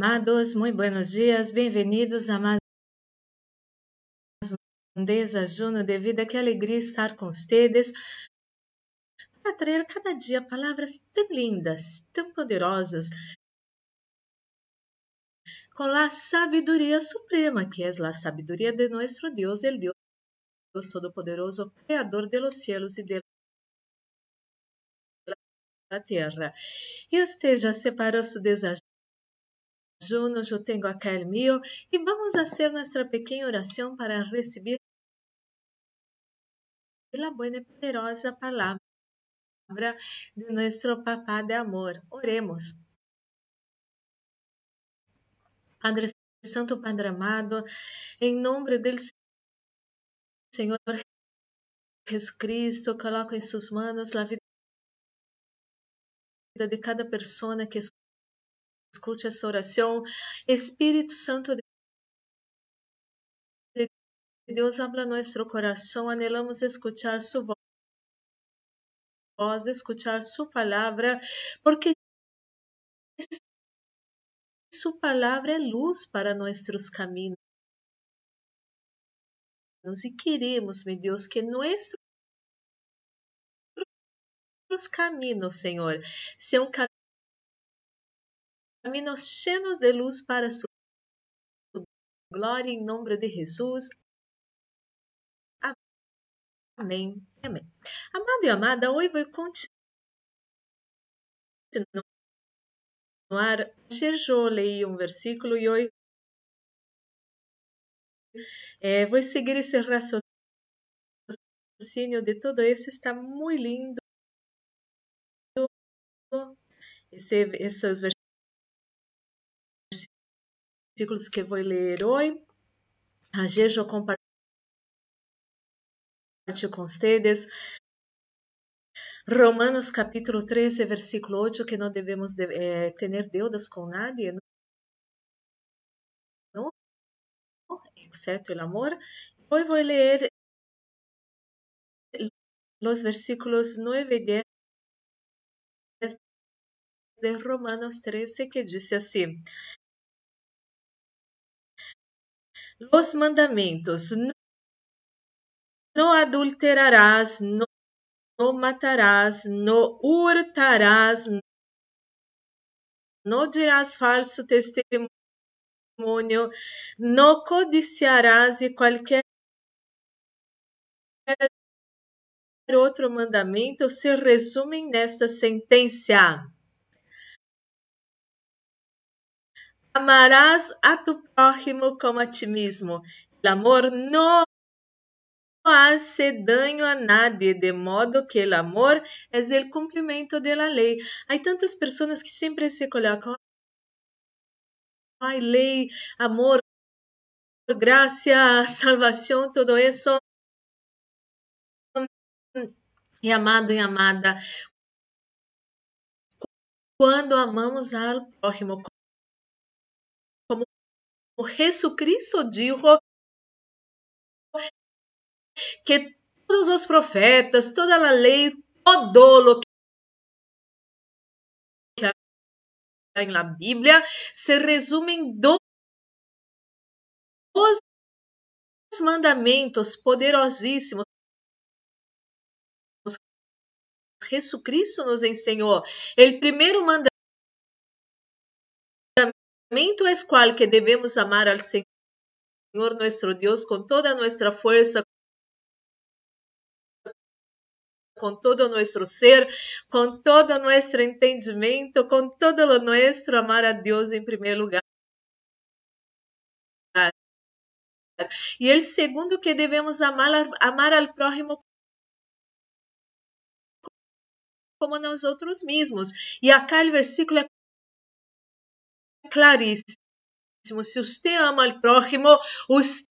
Amados, muito buenos dias, bem-vindos a mais um desajuno de vida. Que alegria estar com vocês para trazer cada dia palavras tão lindas, tão poderosas, com a sabedoria suprema, que é a sabedoria de nosso Deus, el Deus Todo-Poderoso, Criador de los cielos e de la terra. E você já separou seu desajuno? Juno, eu tenho acá el e vamos fazer nossa pequena oração para receber a boa e poderosa palavra de nosso Papá de amor. Oremos. Padre Santo, Padre amado, em nome do Senhor Jesus Cristo, coloco em suas mãos a vida de cada pessoa que escute essa oração. Espírito Santo de Deus, habla nosso coração. Anelamos escuchar sua voz, escuchar sua palavra, porque sua palavra é luz para nossos caminhos. E queremos, meu Deus, que nossos caminhos, Senhor, sejam caminhos caminos cheios de luz para sua glória, em nome de Jesus. Amém. Amém. Amado e amada, hoje vou continuar. Ayer eu leí um versículo e hoje é, vou seguir esse raciocínio de todo isso. Está muito lindo. Esse, esses versículos versículos que vou ler hoje. Ayer eu compartilho com vocês Romanos capítulo 13, versículo 8, que não devemos de, eh, ter deudas com nadie, não? exceto o amor. Hoje vou ler os versículos 9 e 10 de Romanos 13, que diz assim: Los mandamentos: no adulterarás, no matarás, no hurtarás, no dirás falso testemunho, no codiciarás e qualquer outro mandamento se resumem nesta sentença. Amarás a tu prójimo como a ti mesmo. El amor no hace daño a nadie, de modo que el amor es el cumplimiento de la ley. Hay tantas personas que siempre se colocan, ay, ley, amor, gracia, salvación, todo eso. E amado e amada, quando amamos ao próximo, Jesucristo dijo que todos os profetas, toda a lei, todo o que há na Bíblia se resume em dois mandamentos poderosíssimos. Jesucristo nos ensinou. O primeiro mandamento mandamento es cual que debemos amar al Señor nuestro Dios con toda nuestra fuerza, con todo nuestro ser, con todo nuestro entendimiento, con todo lo nuestro, amar a Dios en primer lugar. E el segundo que devemos amar, amar al prójimo como nós outros mesmos. E acá o versículo é claríssimo. Se você ama o próximo, você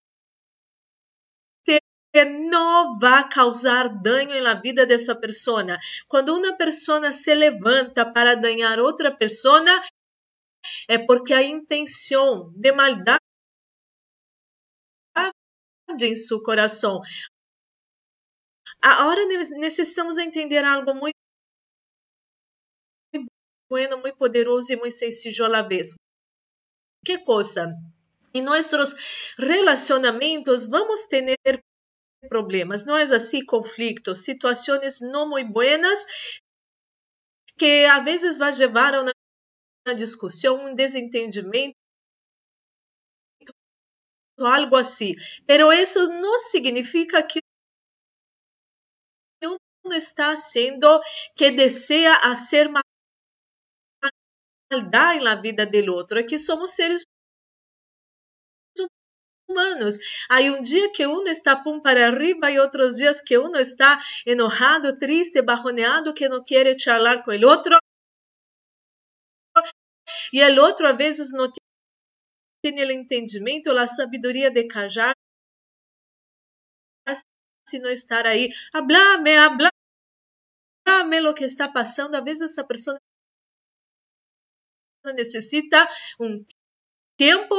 não vai causar dano na vida dessa pessoa. Quando uma pessoa se levanta para danhar outra pessoa, é porque a intenção de maldade em seu coração. Agora necessitamos entender algo muito bueno, muito poderoso e muito sencillo à vez. Que coisa? Em nossos relacionamentos vamos ter problemas, não é assim? Conflitos, situações não muito buenas que a vezes vai levar a uma discussão, um desentendimento, algo assim. Pero isso não significa que uno está haciendo que desea hacer maldade na vida do outro, é que somos seres humanos. Hay um dia que uno está pum para arriba e outros dias que uno está enojado, triste, bajoneado, que não quer charlar com o outro. E o outro, a vezes, não tem o entendimento, a sabedoria de callar, se não estar aí, hablame, hablame lo que está passando. A vezes, essa pessoa necessita um tempo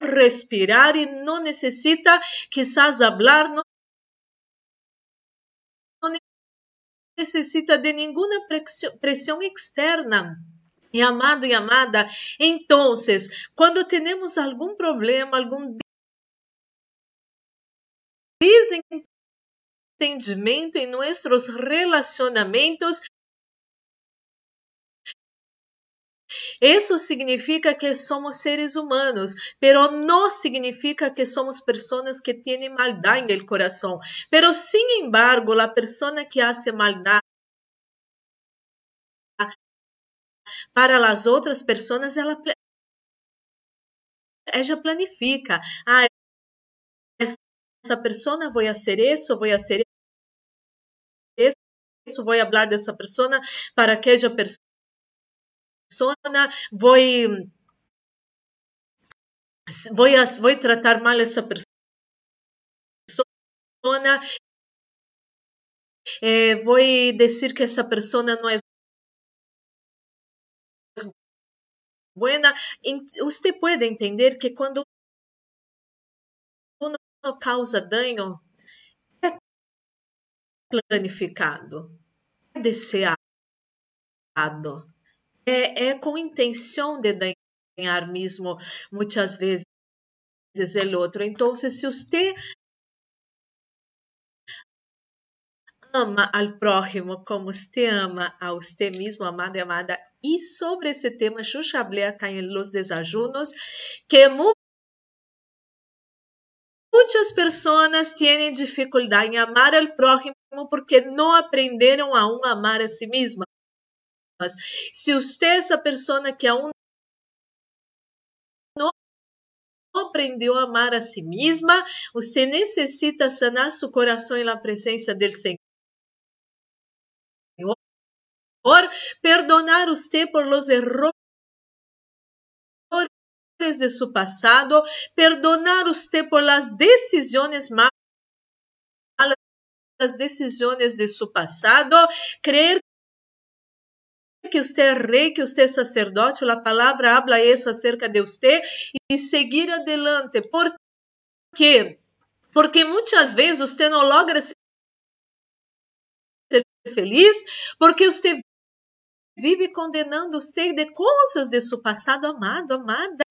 respirar e não necessita quizás não, não necessita de nenhuma pressão externa. E amado e amada, então, quando temos algum problema, algum desentendimento em nossos relacionamentos, Isso significa que somos seres humanos, pero não significa que somos pessoas que têm maldade no coração. Pero, sin embargo, a pessoa que hace maldade para as outras pessoas, ela, ela planifica. Ah, essa pessoa vou fazer isso, vou fazer isso, vou falar dessa pessoa para aquela pessoa persona, voy, voy, a, voy a tratar mal a esa persona, eh, voy a decir que esa persona no es buena. Usted puede entender que cuando uno causa daño, é planificado, é deseado é, é com intenção de ganhar mesmo, muitas vezes, o outro. Então, se você ama ao próximo como você ama a você mesmo, amado e amada, e sobre esse tema, eu falei acá em Los Desajunos, que muitas pessoas têm dificuldade em amar ao próximo porque não aprenderam a um amar a si mesma. Se você é essa pessoa que aún não aprendeu a amar a si mesma, você necessita sanar seu coração na presença do Senhor. Perdonar você por los errores de su passado, perdonar você por las decisiones malas, las decisiones de su pasado, creer que você é rei, que você é sacerdote, a palavra habla isso acerca de você e seguir adelante. Por quê? Porque muitas vezes você não logra ser feliz porque você vive condenando você de coisas de seu passado, amado, amada.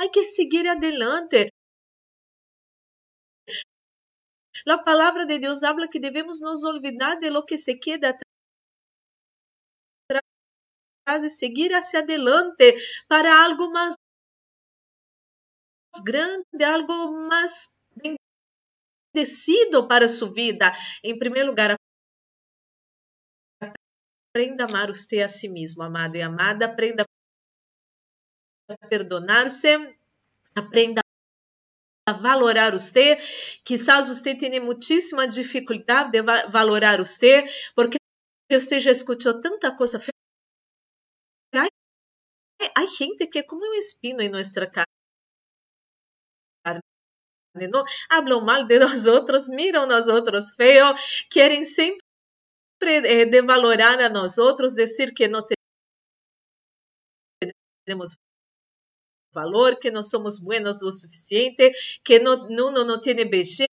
Hay que seguir adelante. A palavra de Deus habla que devemos nos olvidar de lo que se queda atrás e seguir hacia adelante para algo mais grande, algo mais bendecido para sua vida. Em primeiro lugar, aprenda a amar você a si mesmo, amado e amada. Aprenda a perdonar-se. Aprenda a valorar você. Quizás você tenha muitíssima dificuldade de valorar você, porque você já escutou tanta coisa feia. Há gente que é como um espino em nossa carne. Não hablam mal de nós outros, miram nós outros feio, querem sempre eh, devalorar a nós outros, dizer que não temos valor, que não somos buenos lo suficiente, que não, não, não tem belleza,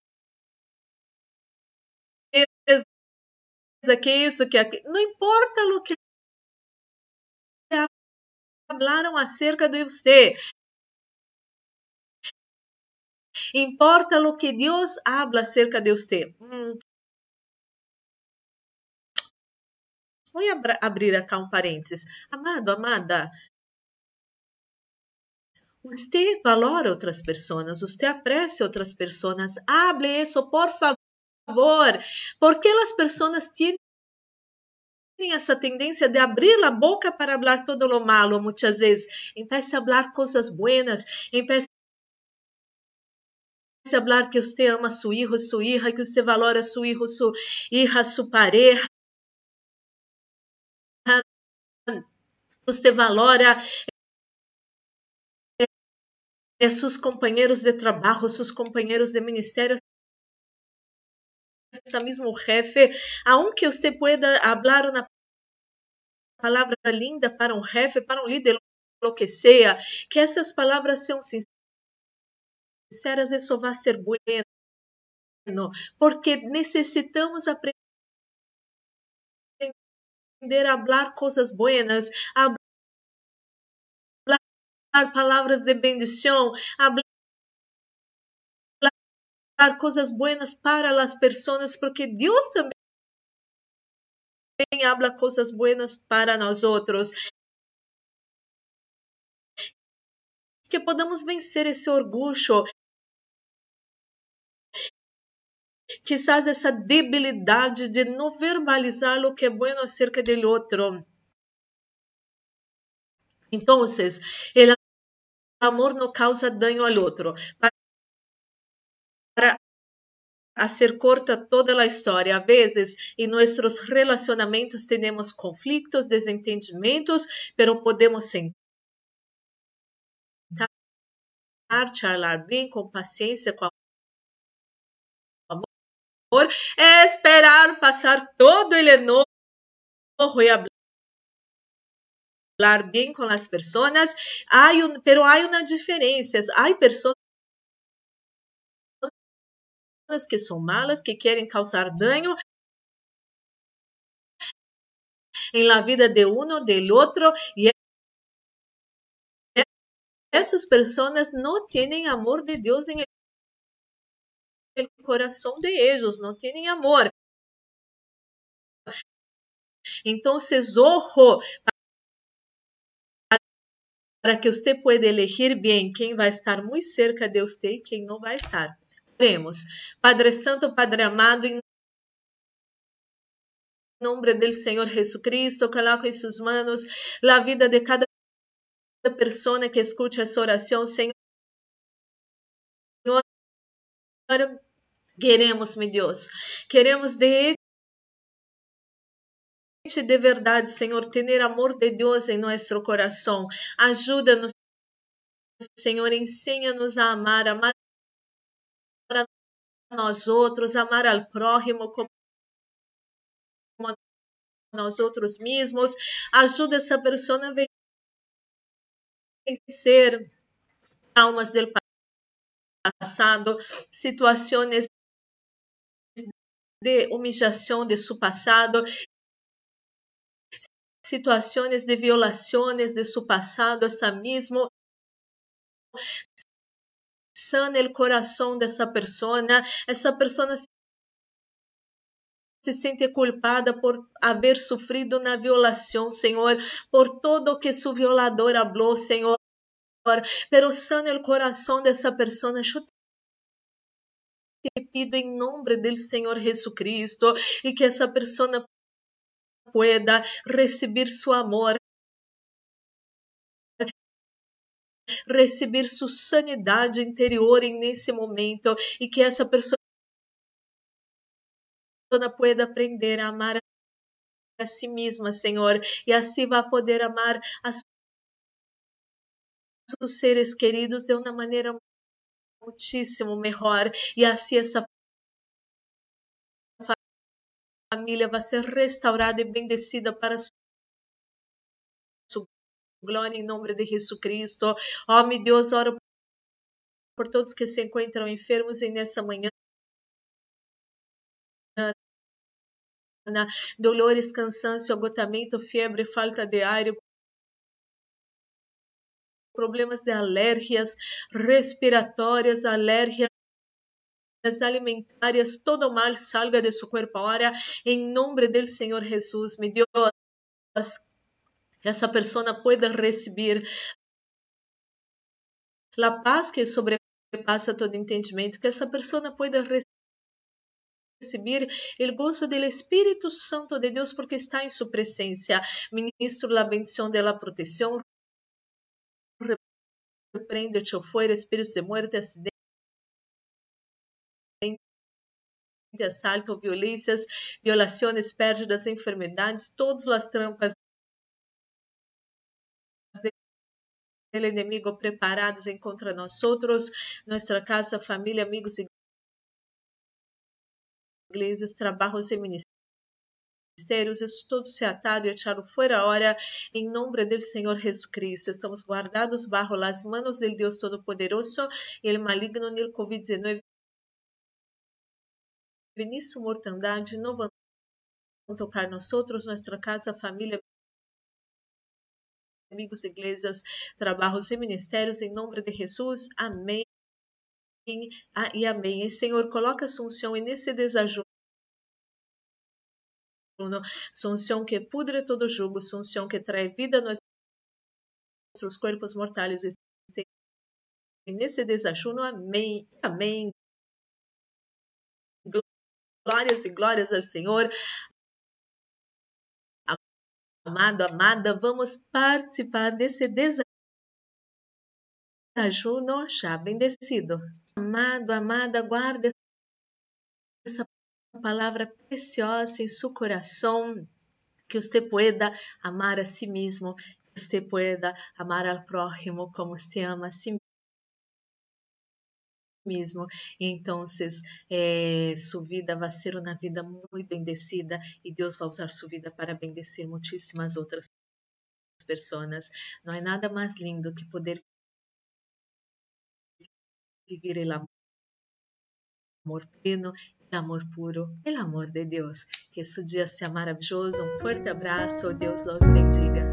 que isso, que aquilo. Não importa o que hablaram acerca de você. Importa lo que Deus habla acerca de você. Hum. Vou abrir aqui um parênteses. Amado, amada, você valora outras pessoas, você aprecia outras pessoas. Hable isso, por favor. Porque as pessoas têm essa tendência de abrir a boca para falar todo lo malo muitas vezes. Empiece a falar coisas buenas, empiece a falar que você ama seu filho, sua hija, que você valora seu filho, sua hija, sua pareja. Você valora eh, seus companheiros de trabalho, seus companheiros de ministério, hasta mismo jefe, aunque usted pueda hablar una palabra linda para um jefe, para um líder, lo que sea, que essas palavras sejam sinceras, isso vai ser bueno, porque necessitamos aprender a falar coisas buenas, a falar palavras de bendição, a coisas buenas para as pessoas, porque Deus também habla coisas buenas para nós outros. Que podamos vencer esse orgulho, quizás essa debilidade de não verbalizar o que é bueno acerca do outro. Então, o amor não causa dano ao outro. Para hacer corta toda a história. A vezes, em nossos relacionamentos, temos conflitos, desentendimentos, pero podemos sentar, charlar bem, com paciência, com amor, esperar passar todo o enojo e hablar bem com as pessoas, hay un, pero há uma diferença. Há pessoas que são malas, que querem causar dano em la vida de uno, del otro, e essas pessoas não têm amor de Deus em el coração de ellos, não têm amor. Então, ojo para que você pueda elegir bem quem vai estar muito cerca de você e quem não vai estar. Oremos. Padre Santo, Padre amado, em nome do Senhor Jesucristo, coloco em suas mãos a vida de cada pessoa que escute essa oração, Senhor. Queremos, meu Deus, queremos de de verdade, Senhor, ter amor de Deus em nosso coração. Ajuda-nos, Senhor, ensina-nos a amar, amar a nós outros, amar ao próximo como nós outros mesmos. Ajuda essa pessoa a vencer traumas do passado, situações de humillação de seu passado, situações de violações de seu passado, hasta mesmo sana o coração dessa pessoa, essa pessoa se sente culpada por haver sofrido na violação, Senhor, por todo o que seu violador falou, Senhor. Pero sana o coração dessa pessoa. Eu te pido em nome do Senhor Jesucristo e que essa pessoa pueda receber seu amor, receber sua sanidade interior nesse momento e que essa pessoa pueda aprender a amar a si mesma, Senhor, e assim vai poder amar seus seres queridos de uma maneira muitíssimo melhor e assim essa família vai ser restaurada e bendecida para glória em nome de Jesus Cristo. Ó, oh, meu Deus, oro por todos que se encontram enfermos e nessa manhã. Dolores, cansaço, agotamento, febre, falta de ar, problemas de alérgias respiratórias, alérgias alimentares, todo mal salga de su cuerpo ahora en nombre del Señor Jesús, mi Dios. Essa pessoa pueda recibir a paz que sobrepassa todo entendimento, que essa pessoa pueda receber o gozo do Espírito Santo de Deus porque está em sua presença. Ministro a bendição da proteção. Repreende-te fora espíritos de muerte, acidente assalto, violências, violações, pérdidas, enfermidades, todas as trampas del inimigo preparadas contra nós nossa casa, família, amigos igrejas, trabalhos e ministérios, isso tudo se atado e echado fora hora, em nome do Senhor Jesus Cristo. Estamos guardados bajo las manos del Deus Todo-Poderoso e el maligno no Covid-19 Vinícius mortandade não vão tocar nós outros, nossa casa, família, amigos, igrejas, trabalhos e ministérios, em nome de Jesus. Amém. Ah, e amém. E, Senhor, coloca Assunção nesse desajuno. Sunção que pudre todo jugo, Sunção que traz vida a nossos corpos mortais. Nesse desajuno, amém, amém glórias e glórias ao Senhor. Amado, amada, vamos participar desse desajuno já bendecido. Amado, amada, guarde essa palavra preciosa em seu coração, que você pueda amar a si mesmo, que você pueda amar ao próximo como se ama a si mesmo. E então, eh, sua vida vai ser uma vida muito bendecida e Deus vai usar sua vida para bendecer muitíssimas outras pessoas. Não há nada mais lindo que poder viver o amor pleno, o amor puro, o amor de Deus. Que esse dia seja maravilhoso. Um forte abraço. Deus los bendiga.